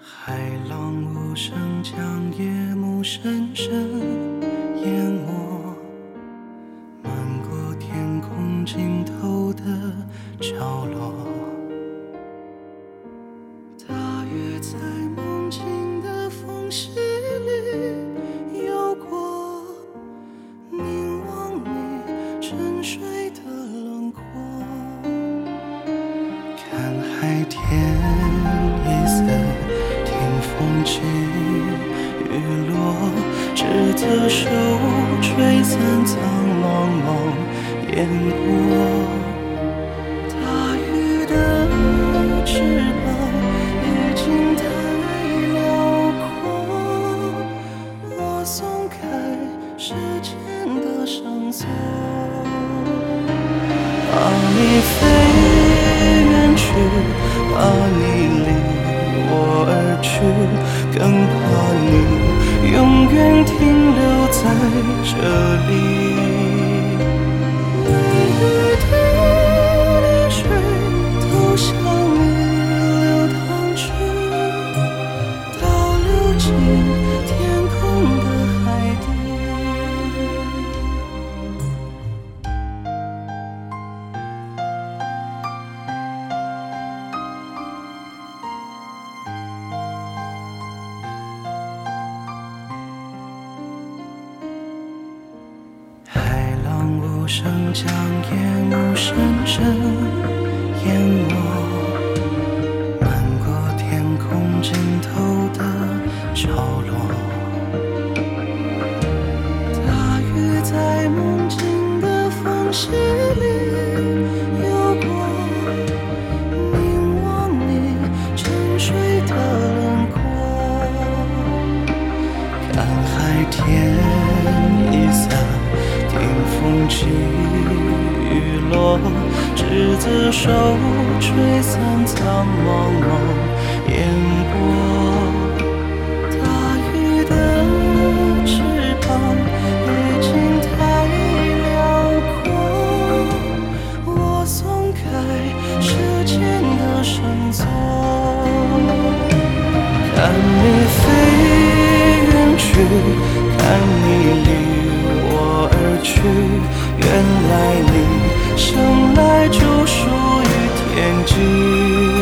海浪无声，将夜幕深深。尽头的角落。大约在梦境的缝隙里游过，凝望你沉睡的轮廓。看海天一色，听风起雨落，执子手，吹散苍茫烟波。大雨的翅膀已经太辽阔，我松开时间的绳索。怕你飞远去，怕你离我而去，更怕你永远停留在这里。声将夜幕深深雨落，执子手，吹散苍茫茫烟波。大雨的翅膀已经太辽阔，我松开时间的绳索。看你飞远去，看你离，原来你生来就属于天际。